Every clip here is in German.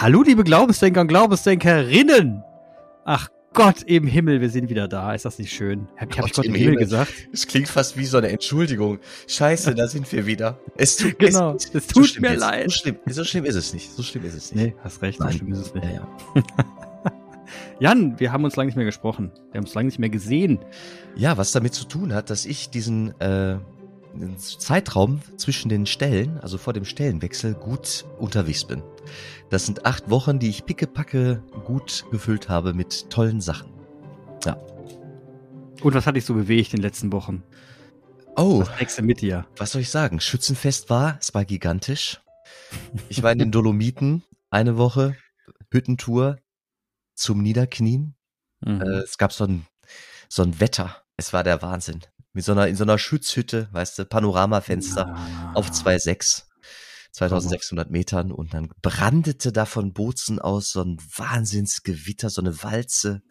Hallo, liebe Glaubensdenker und Glaubensdenkerinnen. Ach Gott im Himmel, wir sind wieder da. Ist das nicht schön? Hab, hab ich Gott im Himmel, Himmel gesagt? Es klingt fast wie so eine Entschuldigung. Scheiße, da sind wir wieder. Es tut, genau, es, es tut so mir leid. So schlimm, so schlimm ist es nicht. So schlimm ist es nicht. Nee, hast recht, Nein. so schlimm ist es nicht. Ja, ja. Jan, wir haben uns lange nicht mehr gesprochen. Wir haben uns lange nicht mehr gesehen. Ja, was damit zu tun hat, dass ich diesen äh, Zeitraum zwischen den Stellen, also vor dem Stellenwechsel, gut unterwegs bin. Das sind acht Wochen, die ich pickepacke gut gefüllt habe mit tollen Sachen. Ja. Und was hat dich so bewegt in den letzten Wochen? Oh. Was nächste mit dir? Was soll ich sagen? Schützenfest war, es war gigantisch. Ich war in den Dolomiten eine Woche, Hüttentour zum Niederknien. Mhm. Äh, es gab so ein, so ein Wetter. Es war der Wahnsinn. Mit so einer, in so einer Schutzhütte, weißt du, Panoramafenster ja. auf 2,6. 2600 Metern und dann brandete da von Bozen aus so ein Wahnsinnsgewitter, so eine Walze.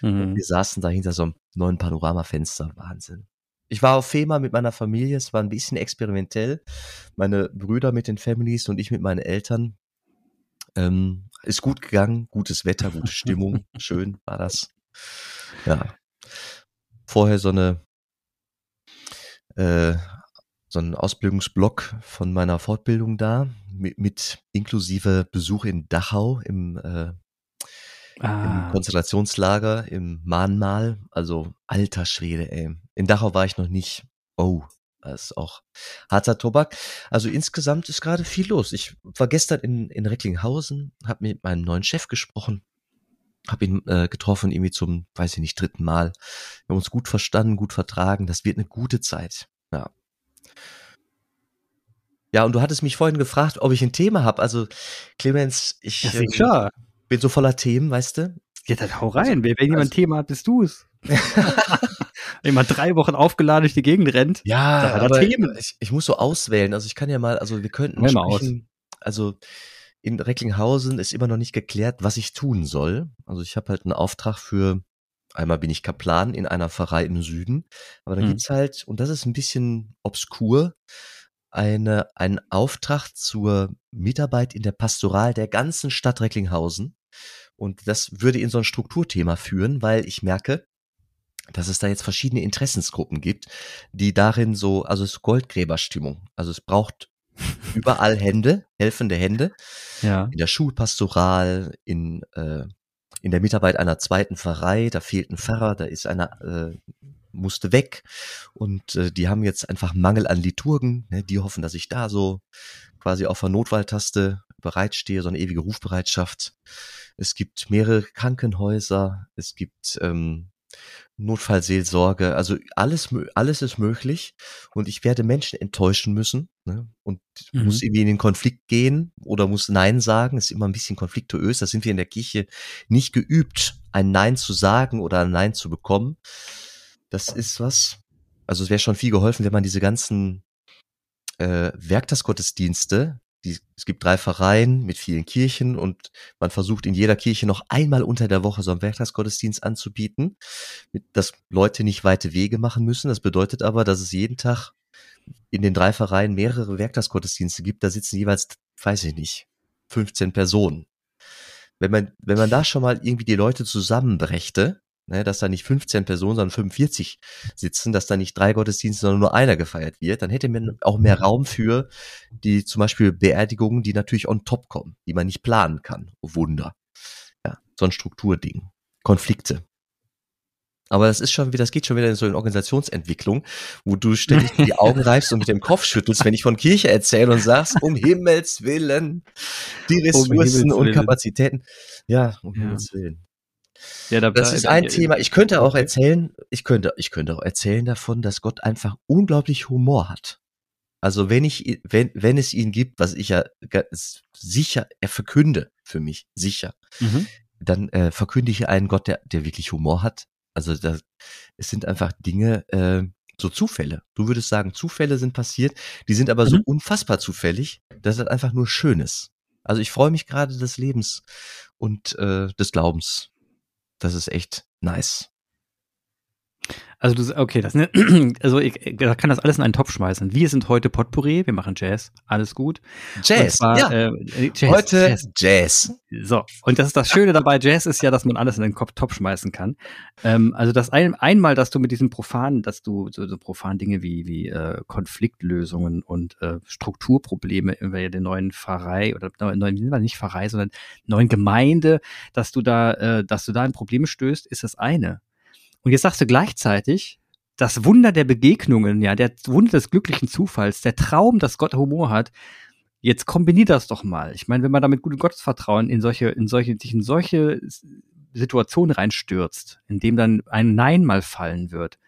Mhm. Und wir saßen da hinter so einem neuen Panoramafenster. Wahnsinn. Ich war auf FEMA mit meiner Familie, es war ein bisschen experimentell. Meine Brüder mit den Families und ich mit meinen Eltern. Ähm, ist gut gegangen, gutes Wetter, gute Stimmung, schön war das. Ja. Vorher so eine äh, so ein Ausbildungsblock von meiner Fortbildung da, mit, mit inklusive Besuch in Dachau im, äh, ah. im Konzentrationslager, im Mahnmal. Also alter Schwede, ey. In Dachau war ich noch nicht. Oh, das ist auch harter Tobak. Also insgesamt ist gerade viel los. Ich war gestern in, in Recklinghausen, habe mit meinem neuen Chef gesprochen, habe ihn äh, getroffen, irgendwie zum, weiß ich nicht, dritten Mal. Wir haben uns gut verstanden, gut vertragen. Das wird eine gute Zeit. Ja. Ja, und du hattest mich vorhin gefragt, ob ich ein Thema habe. Also, Clemens, ich ja, äh, bin so voller Themen, weißt du? Ja, dann hau rein. Also, Wenn jemand also, ein Thema hat, bist du es. Wenn man drei Wochen aufgeladen durch die Gegend rennt, ja, aber ich, ich, muss so auswählen. Also ich kann ja mal, also wir könnten mal sprechen, aus. also in Recklinghausen ist immer noch nicht geklärt, was ich tun soll. Also ich habe halt einen Auftrag für Einmal bin ich Kaplan in einer Pfarrei im Süden, aber dann mhm. gibt's halt, und das ist ein bisschen obskur, eine, einen Auftrag zur Mitarbeit in der Pastoral der ganzen Stadt Recklinghausen. Und das würde in so ein Strukturthema führen, weil ich merke, dass es da jetzt verschiedene Interessensgruppen gibt, die darin so, also es ist Goldgräberstimmung. Also es braucht überall Hände, helfende Hände. Ja. In der Schulpastoral, in äh, in der Mitarbeit einer zweiten Pfarrei, da fehlt ein Pfarrer, da ist einer, äh, musste weg und äh, die haben jetzt einfach Mangel an Liturgen, ne? die hoffen, dass ich da so quasi auf der Notwahltaste bereitstehe, so eine ewige Rufbereitschaft. Es gibt mehrere Krankenhäuser, es gibt ähm, Notfallseelsorge, also alles, alles ist möglich und ich werde Menschen enttäuschen müssen ne? und mhm. muss irgendwie in den Konflikt gehen oder muss Nein sagen, ist immer ein bisschen konfliktuös, da sind wir in der Kirche nicht geübt, ein Nein zu sagen oder ein Nein zu bekommen. Das ist was, also es wäre schon viel geholfen, wenn man diese ganzen äh, Werktagsgottesdienste die, es gibt drei Pfarreien mit vielen Kirchen und man versucht in jeder Kirche noch einmal unter der Woche so einen Werktagsgottesdienst anzubieten, mit, dass Leute nicht weite Wege machen müssen. Das bedeutet aber, dass es jeden Tag in den drei Pfarreien mehrere Werktagsgottesdienste gibt. Da sitzen jeweils, weiß ich nicht, 15 Personen. Wenn man, wenn man da schon mal irgendwie die Leute zusammenbrächte, ne, dass da nicht 15 Personen, sondern 45 sitzen, dass da nicht drei Gottesdienste, sondern nur einer gefeiert wird, dann hätte man auch mehr Raum für die zum Beispiel Beerdigungen, die natürlich on top kommen, die man nicht planen kann. Oh Wunder. Ja, so ein Strukturding. Konflikte. Aber das ist schon wieder, das geht schon wieder in so eine Organisationsentwicklung, wo du ständig die Augen reibst und mit dem Kopf schüttelst, wenn ich von Kirche erzähle und sagst, um Himmels Willen, die Ressourcen um und Kapazitäten. Ja, um ja. Himmels Willen. Ja, da, das ist ein da, Thema. Ich könnte auch erzählen, ich könnte, ich könnte auch erzählen davon, dass Gott einfach unglaublich Humor hat. Also wenn ich, wenn, wenn es ihn gibt, was ich ja sicher, er verkünde für mich, sicher, mhm. dann äh, verkünde ich einen Gott, der, der wirklich Humor hat. Also das, es sind einfach Dinge, äh, so Zufälle. Du würdest sagen, Zufälle sind passiert, die sind aber mhm. so unfassbar zufällig, dass es einfach nur Schönes. Also ich freue mich gerade des Lebens und äh, des Glaubens das ist echt nice. Also du, okay, das, ne, also ich, da kann das alles in einen Topf schmeißen. Wir sind heute Potpourri, wir machen Jazz, alles gut. Jazz, zwar, ja. Äh, Jazz, heute Jazz. Jazz. So, und das ist das Schöne dabei, Jazz ist ja, dass man alles in den Kopf Topf schmeißen kann. Ähm, also das ein, einmal, dass du mit diesen profanen, dass du so, so profanen Dinge wie, wie äh, Konfliktlösungen und äh, Strukturprobleme in der neuen Pfarrei oder neuen, nicht Pfarrei, sondern neuen Gemeinde, dass du da, äh, dass du da in Probleme stößt, ist das eine. Und jetzt sagst du gleichzeitig, das Wunder der Begegnungen, ja, der Wunder des glücklichen Zufalls, der Traum, dass Gott Humor hat, jetzt kombiniert das doch mal. Ich meine, wenn man damit gutem Gottesvertrauen in solche, in solche, sich in solche Situationen reinstürzt, in dem dann ein Nein mal fallen wird,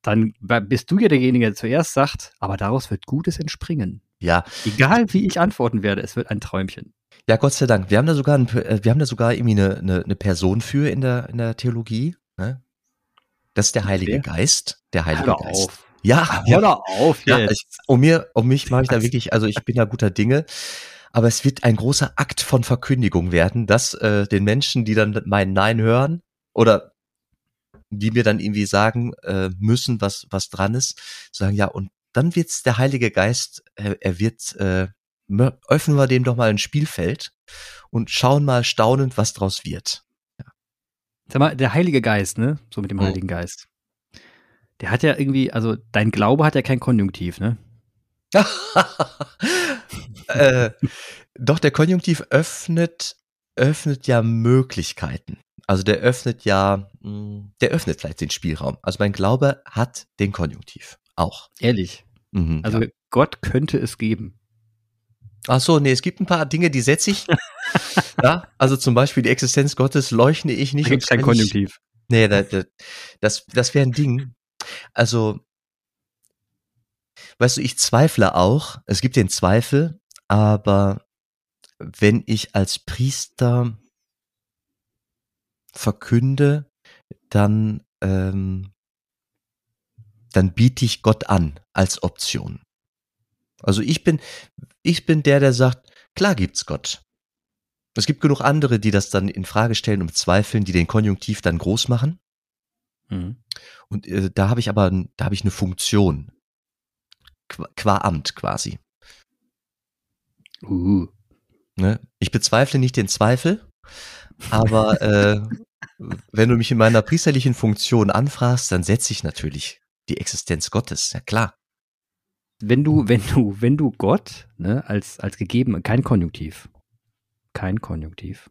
dann bist du ja derjenige, der zuerst sagt, aber daraus wird Gutes entspringen. Ja. Egal wie ich antworten werde, es wird ein Träumchen. Ja, Gott sei Dank. Wir haben da sogar, ein, äh, wir haben da sogar irgendwie eine, eine, eine Person für in der, in der Theologie. Ne? Das ist der Heilige der? Geist. Der Heilige Hör Geist. Auf. Ja, hör doch auf jetzt. Ja, ich, um mir, um mich mache ich da wirklich, also ich bin ja guter Dinge, aber es wird ein großer Akt von Verkündigung werden, dass äh, den Menschen, die dann mein Nein hören oder die mir dann irgendwie sagen äh, müssen, was was dran ist, sagen ja und dann wird's der Heilige Geist, äh, er wird äh, öffnen wir dem doch mal ein Spielfeld und schauen mal staunend, was draus wird. Sag mal, der Heilige Geist, ne? So mit dem oh. Heiligen Geist. Der hat ja irgendwie, also dein Glaube hat ja kein Konjunktiv, ne? äh, doch, der Konjunktiv öffnet, öffnet ja Möglichkeiten. Also der öffnet ja, hm, der öffnet vielleicht den Spielraum. Also mein Glaube hat den Konjunktiv auch. Ehrlich. Mhm, also ja. Gott könnte es geben. Ach so, nee, es gibt ein paar Dinge, die setze ich. ja, also zum Beispiel die Existenz Gottes leugne ich nicht. Da gibt kein Konjunktiv. nee, das, das, das wäre ein Ding. Also, weißt du, ich zweifle auch. Es gibt den Zweifel, aber wenn ich als Priester verkünde, dann, ähm, dann biete ich Gott an als Option. Also ich bin, ich bin der, der sagt, klar gibt's Gott. Es gibt genug andere, die das dann in Frage stellen und zweifeln, die den Konjunktiv dann groß machen. Mhm. Und äh, da habe ich aber, da habe ich eine Funktion. Qua, qua Amt quasi. Uh. Ne? Ich bezweifle nicht den Zweifel, aber äh, wenn du mich in meiner priesterlichen Funktion anfragst, dann setze ich natürlich die Existenz Gottes, ja klar wenn du, wenn du, wenn du Gott, ne, als, als gegeben, kein Konjunktiv. Kein Konjunktiv.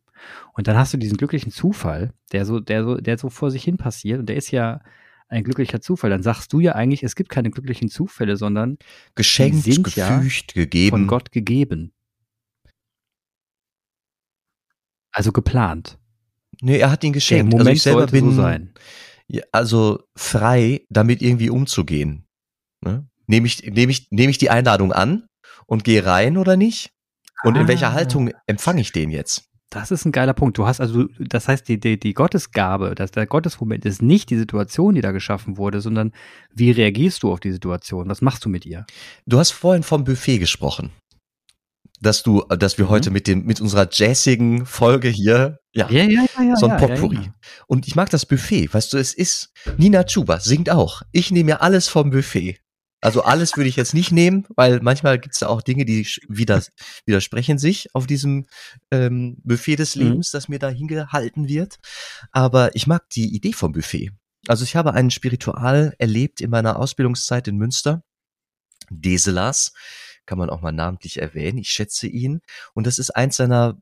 Und dann hast du diesen glücklichen Zufall, der so, der so, der so vor sich hin passiert, und der ist ja ein glücklicher Zufall. Dann sagst du ja eigentlich, es gibt keine glücklichen Zufälle, sondern geschenkt, sind gefügt, ja gegeben. Von Gott gegeben. Also geplant. Nee, er hat ihn geschenkt. Der Moment also ich selber bin, so sein. Also frei, damit irgendwie umzugehen. Ne? Nehme ich, nehme ich, nehme ich die Einladung an und gehe rein oder nicht? Und ah. in welcher ah. Haltung empfange ich den jetzt? Das ist ein geiler Punkt. Du hast also, das heißt, die, die, die Gottesgabe, das, der Gottesmoment ist nicht die Situation, die da geschaffen wurde, sondern wie reagierst du auf die Situation? Was machst du mit ihr? Du hast vorhin vom Buffet gesprochen. Dass du, dass wir mhm. heute mit dem, mit unserer jazzigen Folge hier, ja, ja, ja, ja, ja so ein Potpourri. Ja, ja. Und ich mag das Buffet. Weißt du, es ist, Nina Chuba singt auch. Ich nehme mir alles vom Buffet. Also alles würde ich jetzt nicht nehmen, weil manchmal gibt es ja auch Dinge, die wieder, widersprechen sich auf diesem ähm, Buffet des mhm. Lebens, mhm. das mir da hingehalten wird. Aber ich mag die Idee vom Buffet. Also ich habe einen Spiritual erlebt in meiner Ausbildungszeit in Münster. Deselas, kann man auch mal namentlich erwähnen. Ich schätze ihn. Und das ist eins seiner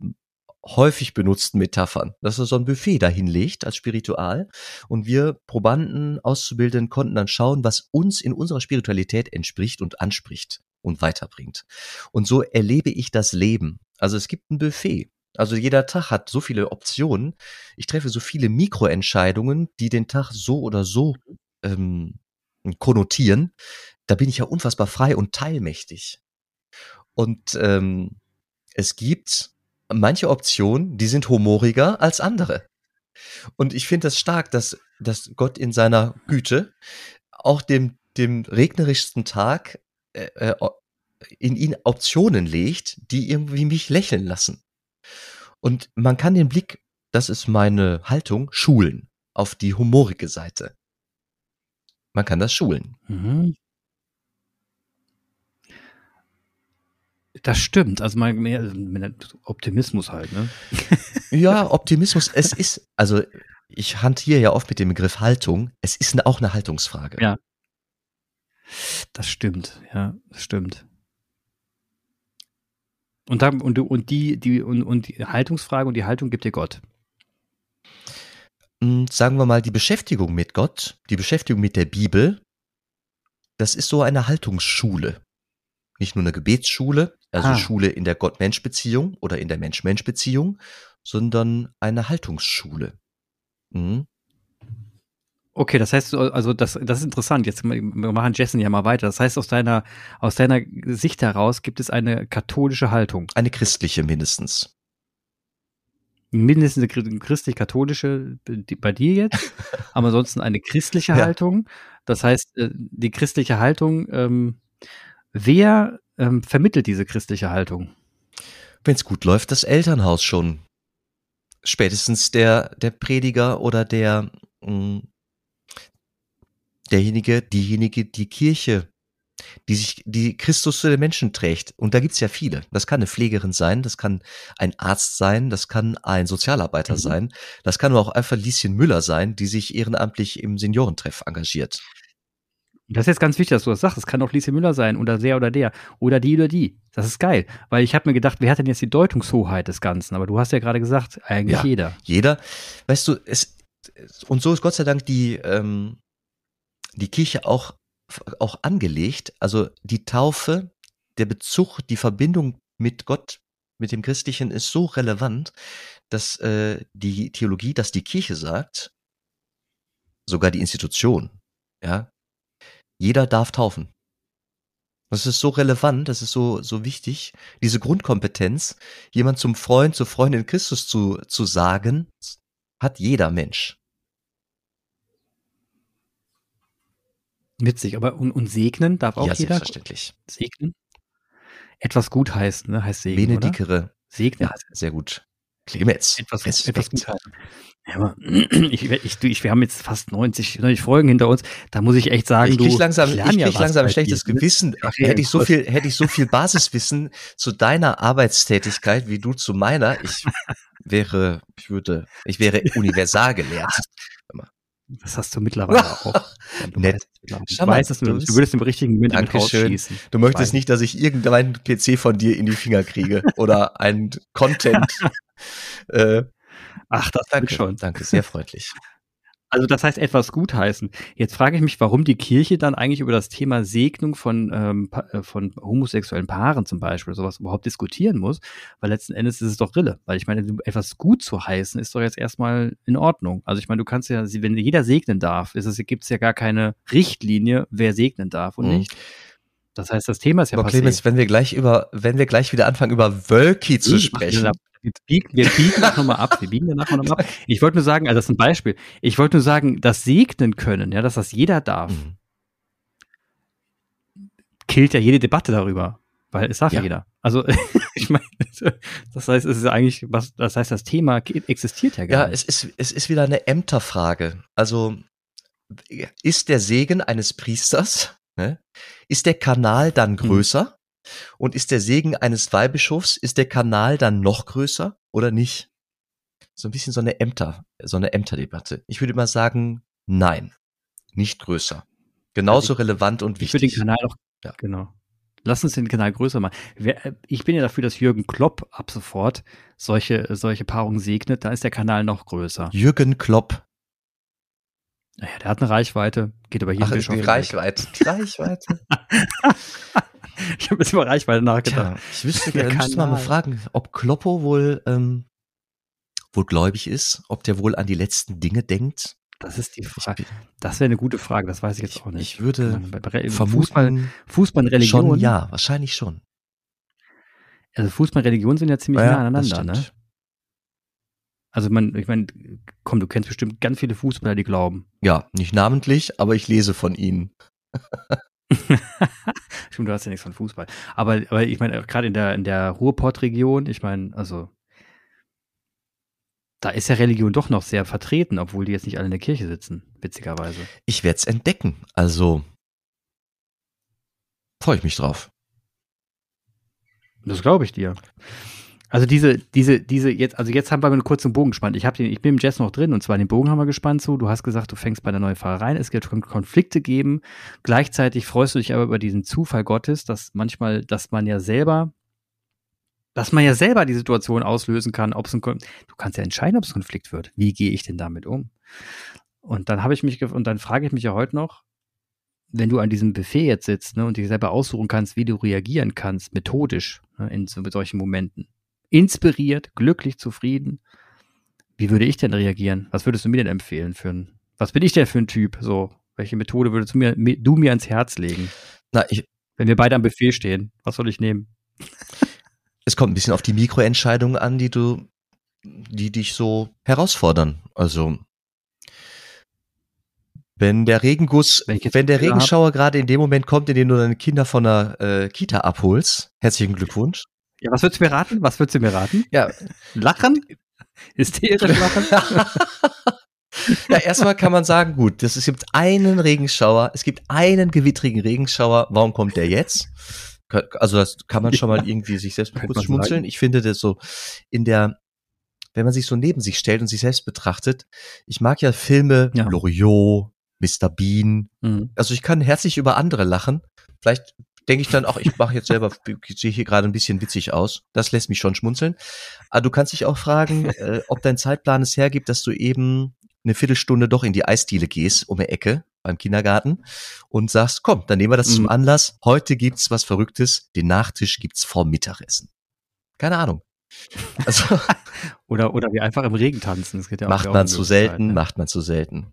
häufig benutzten Metaphern, dass er so ein Buffet dahinlegt als Spiritual und wir Probanden, Auszubildenden konnten dann schauen, was uns in unserer Spiritualität entspricht und anspricht und weiterbringt. Und so erlebe ich das Leben. Also es gibt ein Buffet. Also jeder Tag hat so viele Optionen. Ich treffe so viele Mikroentscheidungen, die den Tag so oder so ähm, konnotieren. Da bin ich ja unfassbar frei und teilmächtig. Und ähm, es gibt manche Optionen, die sind humoriger als andere. Und ich finde das stark, dass, dass Gott in seiner Güte auch dem, dem regnerischsten Tag äh, äh in ihn Optionen legt, die irgendwie mich lächeln lassen. Und man kann den Blick, das ist meine Haltung, schulen auf die humorige Seite. Man kann das schulen. Mhm. Das stimmt, also mal mehr Optimismus halt, ne? Ja, Optimismus, es ist, also ich hantiere ja oft mit dem Begriff Haltung. Es ist auch eine Haltungsfrage. Ja. Das stimmt, ja, das stimmt. Und, dann, und, und, die, die, und, und die Haltungsfrage und die Haltung gibt dir Gott. Hm, sagen wir mal, die Beschäftigung mit Gott, die Beschäftigung mit der Bibel, das ist so eine Haltungsschule. Nicht nur eine Gebetsschule, also ah. Schule in der Gott-Mensch-Beziehung oder in der Mensch-Mensch-Beziehung, sondern eine Haltungsschule. Mhm. Okay, das heißt, also das, das ist interessant. Jetzt wir machen Jessen ja mal weiter. Das heißt, aus deiner, aus deiner Sicht heraus gibt es eine katholische Haltung. Eine christliche mindestens. Mindestens eine christlich-katholische bei dir jetzt, aber ansonsten eine christliche ja. Haltung. Das heißt, äh, die christliche Haltung, ähm, wer ähm, vermittelt diese christliche Haltung? Wenn es gut läuft, das Elternhaus schon. Spätestens der, der Prediger oder der mh, mm, derjenige, diejenige, die Kirche, die sich, die Christus zu den Menschen trägt. Und da gibt's ja viele. Das kann eine Pflegerin sein, das kann ein Arzt sein, das kann ein Sozialarbeiter mhm. sein, das kann aber auch einfach Lieschen Müller sein, die sich ehrenamtlich im Seniorentreff engagiert. Das ist jetzt ganz wichtig, dass du das sagst. Es kann auch Lieschen Müller sein oder der oder der oder die oder die. Das ist geil, weil ich habe mir gedacht, wer hat denn jetzt die Deutungshoheit des Ganzen? Aber du hast ja gerade gesagt, eigentlich ja, jeder. Jeder. Weißt du, es und so ist Gott sei Dank die ähm, die Kirche auch, auch angelegt. Also die Taufe, der Bezug, die Verbindung mit Gott, mit dem Christlichen ist so relevant, dass äh, die Theologie, dass die Kirche sagt, sogar die Institution, ja, jeder darf taufen. Das ist so relevant, das ist so, so wichtig, diese Grundkompetenz, jemand zum Freund, zur Freundin Christus zu, zu sagen, hat jeder Mensch. Witzig, aber und, und segnen darf auch ja, jeder? selbstverständlich. Segnen? Etwas gut heißen, ne? Heißt segnen, Benedikere. Segnen. Ja, sehr gut. Clemens. Etwas, etwas gut heißen. Ja, aber ich, ich, ich, wir haben jetzt fast 90, 90 Folgen hinter uns. Da muss ich echt sagen, ich krieg langsam, ich krieg ja langsam ein schlechtes dir. Ne? Gewissen. Hätte ich so viel, hätte ich so viel Basiswissen zu deiner Arbeitstätigkeit wie du zu meiner, ich wäre, ich würde, ich wäre universal gelehrt. Das hast du mittlerweile auch. Du Nett. Weißt, ich weiß, dass du, du, du würdest im richtigen Moment Dankeschön. Du möchtest nicht, dass ich irgendeinen PC von dir in die Finger kriege oder ein Content. äh, Ach, das danke schon. Danke, sehr freundlich. Also das heißt etwas gutheißen. Jetzt frage ich mich, warum die Kirche dann eigentlich über das Thema Segnung von, ähm, äh, von homosexuellen Paaren zum Beispiel sowas überhaupt diskutieren muss, weil letzten Endes ist es doch Rille. Weil ich meine, etwas gut zu heißen ist doch jetzt erstmal in Ordnung. Also ich meine, du kannst ja, wenn jeder segnen darf, gibt es ja gar keine Richtlinie, wer segnen darf und mhm. nicht. Das heißt, das Thema ist ja Aber Clemens, wenn wir gleich über, wenn wir gleich wieder anfangen, über Wölki zu sprechen. Wir biegen, wir biegen das nochmal ab. Wir biegen danach nochmal ab. Ich wollte nur sagen, also das ist ein Beispiel. Ich wollte nur sagen, das segnen können, ja, dass das jeder darf, mhm. killt ja jede Debatte darüber. Weil es darf ja. jeder. Also, ich meine, das heißt, es ist eigentlich, was, das heißt, das Thema existiert ja gar ja, nicht. Ja, es ist, es ist wieder eine Ämterfrage. Also, ist der Segen eines Priesters, ne, ist der Kanal dann mhm. größer? Mhm. Und ist der Segen eines Weihbischofs, ist der Kanal dann noch größer oder nicht? So ein bisschen so eine Ämter, so eine Ämterdebatte. Ich würde mal sagen, nein, nicht größer. Genauso ich, relevant und wichtig. Ich würde den Kanal auch, ja. genau. Lass uns den Kanal größer machen. Äh, ich bin ja dafür, dass Jürgen Klopp ab sofort solche, solche Paarungen segnet. Da ist der Kanal noch größer. Jürgen Klopp. Naja, der hat eine Reichweite, geht aber hier Ach, Bischof. Die Reichweite. Die Reichweite. ich habe jetzt über Reichweite nachgedacht. Tja, ich wüsste gerne, müsste mal, mal fragen, ob Kloppo wohl, ähm, wohl gläubig ist, ob der wohl an die letzten Dinge denkt. Das ist die Frage. Das wäre eine gute Frage, das weiß ich jetzt auch nicht. Ich würde vermuten, Fußball, Fußball Religion. Schon ja, wahrscheinlich schon. Also Fußball Religion sind ja ziemlich ja, nah aneinander, ne? Also man, ich meine, komm, du kennst bestimmt ganz viele Fußballer, die glauben. Ja, nicht namentlich, aber ich lese von ihnen. Stimmt, du hast ja nichts von Fußball. Aber, aber ich meine, gerade in der, in der Ruhrpott-Region, ich meine, also da ist ja Religion doch noch sehr vertreten, obwohl die jetzt nicht alle in der Kirche sitzen, witzigerweise. Ich werde es entdecken. Also freue ich mich drauf. Das glaube ich dir. Also diese, diese, diese, jetzt, also jetzt haben wir einen kurzen Bogen gespannt. Ich, hab den, ich bin im Jazz noch drin und zwar den Bogen haben wir gespannt zu. Du hast gesagt, du fängst bei der neuen Fahrereien. Es wird Konflikte geben. Gleichzeitig freust du dich aber über diesen Zufall Gottes, dass manchmal, dass man ja selber, dass man ja selber die Situation auslösen kann, ob es ein, du kannst ja entscheiden, ob es ein Konflikt wird. Wie gehe ich denn damit um? Und dann habe ich mich, und dann frage ich mich ja heute noch, wenn du an diesem Buffet jetzt sitzt ne, und dich selber aussuchen kannst, wie du reagieren kannst, methodisch ne, in so, solchen Momenten, inspiriert, glücklich, zufrieden, wie würde ich denn reagieren? Was würdest du mir denn empfehlen für ein, was bin ich denn für ein Typ? So, welche Methode würdest du mir, du mir ans Herz legen? Na, ich, wenn wir beide am Buffet stehen, was soll ich nehmen? es kommt ein bisschen auf die Mikroentscheidungen an, die du, die dich so herausfordern. Also wenn der Regenguss, wenn, wenn der Regenschauer gerade in dem Moment kommt, in dem du deine Kinder von der äh, Kita abholst, herzlichen Glückwunsch. Ja, was würdest du mir raten? Was würdest du mir raten? Ja. Lachen? Hysterisch lachen? ja, erstmal kann man sagen, gut, es gibt einen Regenschauer, es gibt einen gewittrigen Regenschauer, warum kommt der jetzt? Also das kann man schon mal irgendwie sich selbst kurz schmunzeln. Ich finde das so in der, wenn man sich so neben sich stellt und sich selbst betrachtet, ich mag ja Filme, ja. Loriot, Mr. Bean. Mhm. Also ich kann herzlich über andere lachen. Vielleicht denke ich dann auch, ich mache jetzt selber, ich sehe hier gerade ein bisschen witzig aus. Das lässt mich schon schmunzeln. Aber du kannst dich auch fragen, äh, ob dein Zeitplan es hergibt, dass du eben eine Viertelstunde doch in die Eisdiele gehst, um eine Ecke beim Kindergarten und sagst, komm, dann nehmen wir das mhm. zum Anlass. Heute gibt's was Verrücktes. Den Nachtisch gibt's vorm Mittagessen. Keine Ahnung. Also, oder, oder wie einfach im Regen tanzen. Das geht ja macht man zu selten, ne? macht man zu selten.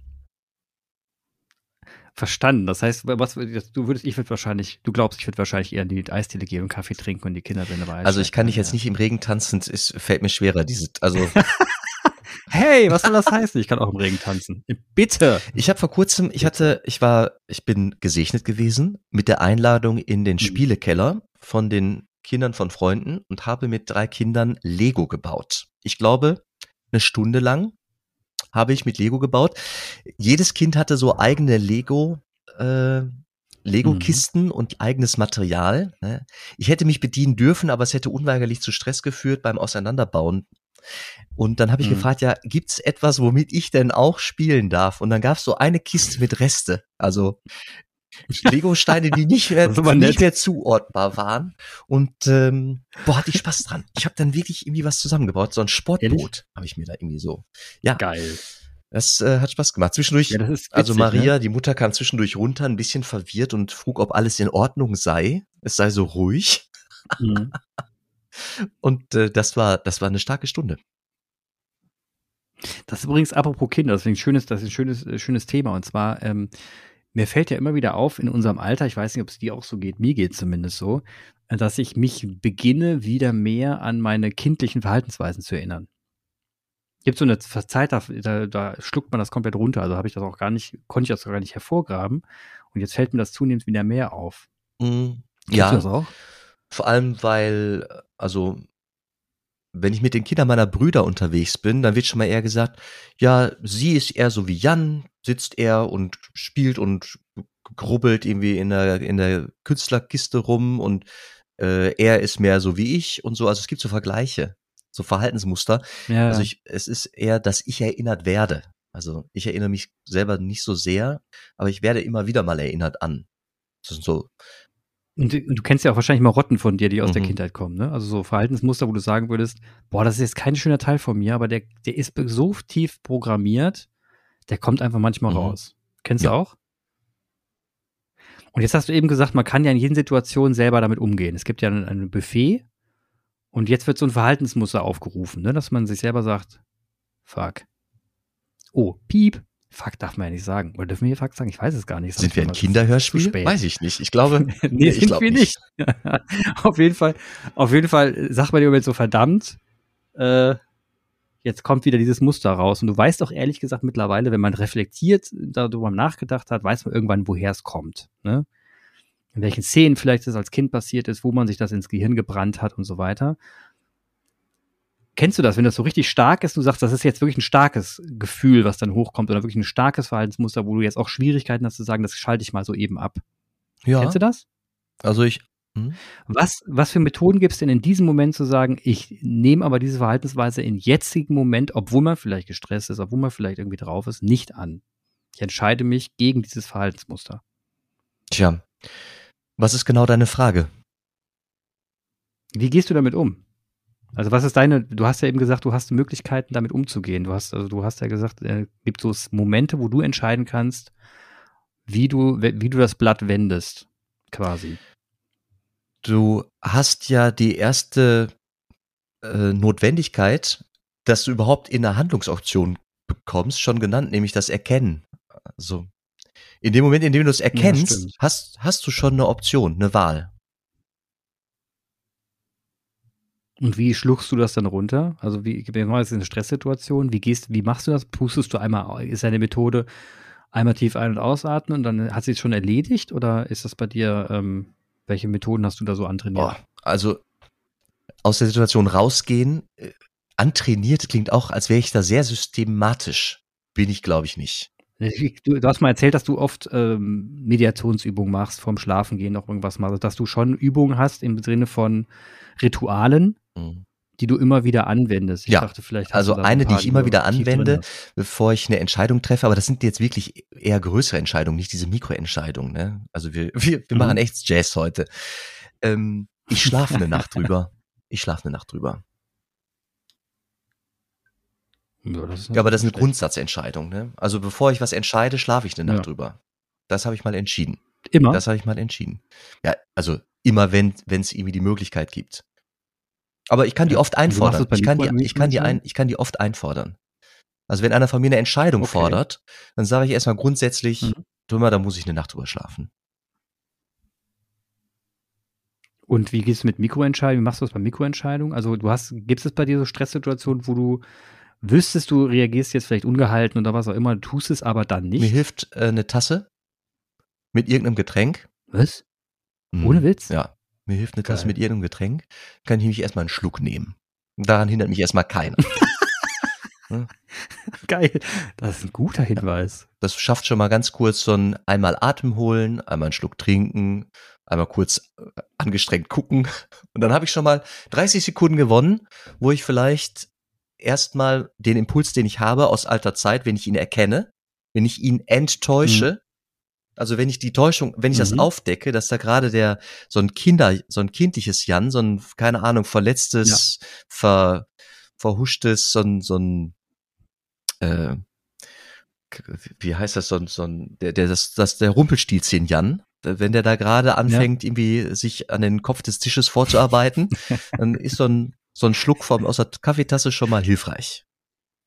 Verstanden. Das heißt, was du würdest, ich würde wahrscheinlich, du glaubst, ich würde wahrscheinlich eher in die Eisdiele gehen und Kaffee trinken und die Kinder sind dabei. Also ich kann dich jetzt nicht im Regen tanzen, es fällt mir schwerer, diese, also. hey, was soll das heißen? Ich kann auch im Regen tanzen. Bitte. Ich habe vor kurzem, ich hatte, ich war, ich bin gesegnet gewesen mit der Einladung in den mhm. Spielekeller von den Kindern von Freunden und habe mit drei Kindern Lego gebaut. Ich glaube, eine Stunde lang habe ich mit Lego gebaut. Jedes Kind hatte so eigene Lego, äh, Lego-Kisten mhm. und eigenes Material. Ne? Ich hätte mich bedienen dürfen, aber es hätte unweigerlich zu Stress geführt beim Auseinanderbauen. Und dann habe ich mhm. gefragt, ja, gibt's etwas, womit ich denn auch spielen darf? Und dann gab's so eine Kiste mit Reste. Also Lego-Steine, die nicht mehr, nicht mehr zuordbar waren. Und ähm, boah, hatte ich Spaß dran. Ich habe dann wirklich irgendwie was zusammengebaut. So ein Sportboot habe ich mir da irgendwie so. Ja. Geil. Das äh, hat Spaß gemacht. Zwischendurch, ja, witzig, also Maria, ne? die Mutter kam zwischendurch runter, ein bisschen verwirrt und frug, ob alles in Ordnung sei. Es sei so ruhig. Mhm. und äh, das war, das war eine starke Stunde. Das ist übrigens apropos Kinder, das ist ein schönes, das ist ein schönes, äh, schönes Thema. Und zwar, ähm, mir fällt ja immer wieder auf in unserem Alter, ich weiß nicht, ob es dir auch so geht, mir geht zumindest so, dass ich mich beginne, wieder mehr an meine kindlichen Verhaltensweisen zu erinnern. Gibt so eine Zeit, da, da, da schluckt man das komplett runter. Also habe ich das auch gar nicht, konnte ich das auch gar nicht hervorgraben. Und jetzt fällt mir das zunehmend wieder mehr auf. Mm, ja. Du das auch? Vor allem, weil, also wenn ich mit den Kindern meiner Brüder unterwegs bin, dann wird schon mal eher gesagt, ja, sie ist eher so wie Jan, sitzt er und spielt und grubbelt irgendwie in der, in der Künstlerkiste rum und äh, er ist mehr so wie ich und so. Also es gibt so Vergleiche, so Verhaltensmuster. Ja. Also ich, es ist eher, dass ich erinnert werde. Also ich erinnere mich selber nicht so sehr, aber ich werde immer wieder mal erinnert an. Das sind so und du, du kennst ja auch wahrscheinlich Marotten von dir, die aus mhm. der Kindheit kommen, ne? Also so Verhaltensmuster, wo du sagen würdest, boah, das ist jetzt kein schöner Teil von mir, aber der, der ist so tief programmiert, der kommt einfach manchmal mhm. raus. Kennst ja. du auch? Und jetzt hast du eben gesagt, man kann ja in jeden Situation selber damit umgehen. Es gibt ja ein, ein Buffet und jetzt wird so ein Verhaltensmuster aufgerufen, ne? dass man sich selber sagt, fuck. Oh, piep, Fuck darf man ja nicht sagen. Oder dürfen wir hier Fuck sagen? Ich weiß es gar nicht. Sind wir ein Kinderhörspiel? Weiß ich nicht. Ich glaube, nee, ich sind wir nicht. auf jeden Fall, auf jeden Fall sagt man dir jetzt so verdammt, äh, jetzt kommt wieder dieses Muster raus. Und du weißt doch ehrlich gesagt mittlerweile, wenn man reflektiert, darüber nachgedacht hat, weiß man irgendwann, woher es kommt. Ne? In welchen Szenen vielleicht es als Kind passiert ist, wo man sich das ins Gehirn gebrannt hat und so weiter. Kennst du das, wenn das so richtig stark ist, du sagst, das ist jetzt wirklich ein starkes Gefühl, was dann hochkommt oder wirklich ein starkes Verhaltensmuster, wo du jetzt auch Schwierigkeiten hast zu sagen, das schalte ich mal so eben ab. Ja. Kennst du das? Also ich. Hm? Was, was für Methoden gibt es denn in diesem Moment zu sagen, ich nehme aber diese Verhaltensweise in jetzigen Moment, obwohl man vielleicht gestresst ist, obwohl man vielleicht irgendwie drauf ist, nicht an? Ich entscheide mich gegen dieses Verhaltensmuster. Tja, was ist genau deine Frage? Wie gehst du damit um? Also was ist deine, du hast ja eben gesagt, du hast Möglichkeiten, damit umzugehen. Du hast, also du hast ja gesagt, es äh, gibt so Momente, wo du entscheiden kannst, wie du, wie du das Blatt wendest, quasi. Du hast ja die erste äh, Notwendigkeit, dass du überhaupt in eine Handlungsoption bekommst, schon genannt, nämlich das Erkennen. Also in dem Moment, in dem du es erkennst, ja, hast, hast du schon eine Option, eine Wahl. Und wie schluchst du das dann runter? Also wie, jetzt mal, das ist eine Stresssituation. Wie gehst, wie machst du das? Pustest du einmal, ist eine Methode einmal tief ein- und ausatmen und dann hat sie es schon erledigt? Oder ist das bei dir, ähm, welche Methoden hast du da so antrainiert? Oh, also aus der Situation rausgehen, äh, antrainiert klingt auch, als wäre ich da sehr systematisch. Bin ich, glaube ich, nicht. Du, du, hast mal erzählt, dass du oft ähm, Mediationsübungen machst, vorm Schlafengehen noch irgendwas machst, dass du schon Übungen hast im Sinne von Ritualen, mhm. die du immer wieder anwendest. Ich ja, dachte, vielleicht also eine, die ich immer wieder anwende, bevor ich eine Entscheidung treffe, aber das sind jetzt wirklich eher größere Entscheidungen, nicht diese Mikroentscheidungen. Ne? Also wir, wir, wir mhm. machen echt Jazz heute. Ähm, ich schlafe eine Nacht drüber. Ich schlafe eine Nacht drüber. Ja, das ja aber das ist eine schlecht. Grundsatzentscheidung. Ne? Also bevor ich was entscheide, schlafe ich eine Nacht ja. drüber. Das habe ich mal entschieden. Immer? Das habe ich mal entschieden. Ja, also immer, wenn es irgendwie die Möglichkeit gibt. Aber ich kann die oft einfordern. Ich kann die, ich kann die ein, ich kann die oft einfordern. Also wenn einer von mir eine Entscheidung okay. fordert, dann sage ich erstmal grundsätzlich, mhm. mal, da muss ich eine Nacht drüber schlafen. Und wie gehst du mit Mikroentscheidungen? Wie machst du das bei Mikroentscheidungen? Also du hast, gibt es bei dir so Stresssituationen, wo du wüsstest, du reagierst jetzt vielleicht ungehalten oder was auch immer, du tust es aber dann nicht? Mir hilft äh, eine Tasse mit irgendeinem Getränk. Was? Mhm. Ohne Witz? Ja. Mir hilft eine Tasse Geil. mit irgendeinem Getränk. Kann ich mich erstmal einen Schluck nehmen. Daran hindert mich erstmal keiner. Geil. Das ist ein guter Hinweis. Das schafft schon mal ganz kurz so ein einmal Atem holen, einmal einen Schluck trinken, einmal kurz äh, angestrengt gucken. Und dann habe ich schon mal 30 Sekunden gewonnen, wo ich vielleicht erstmal den Impuls, den ich habe aus alter Zeit, wenn ich ihn erkenne, wenn ich ihn enttäusche, mhm. Also wenn ich die Täuschung, wenn ich mhm. das aufdecke, dass da gerade der so ein Kinder, so ein kindliches Jan, so ein keine Ahnung verletztes, ja. ver, verhuschtes, so ein so ein äh, wie heißt das so ein so ein der der das das der Rumpelstilzchen Jan, wenn der da gerade anfängt ja. irgendwie sich an den Kopf des Tisches vorzuarbeiten, dann ist so ein so ein Schluck vom aus der Kaffeetasse schon mal hilfreich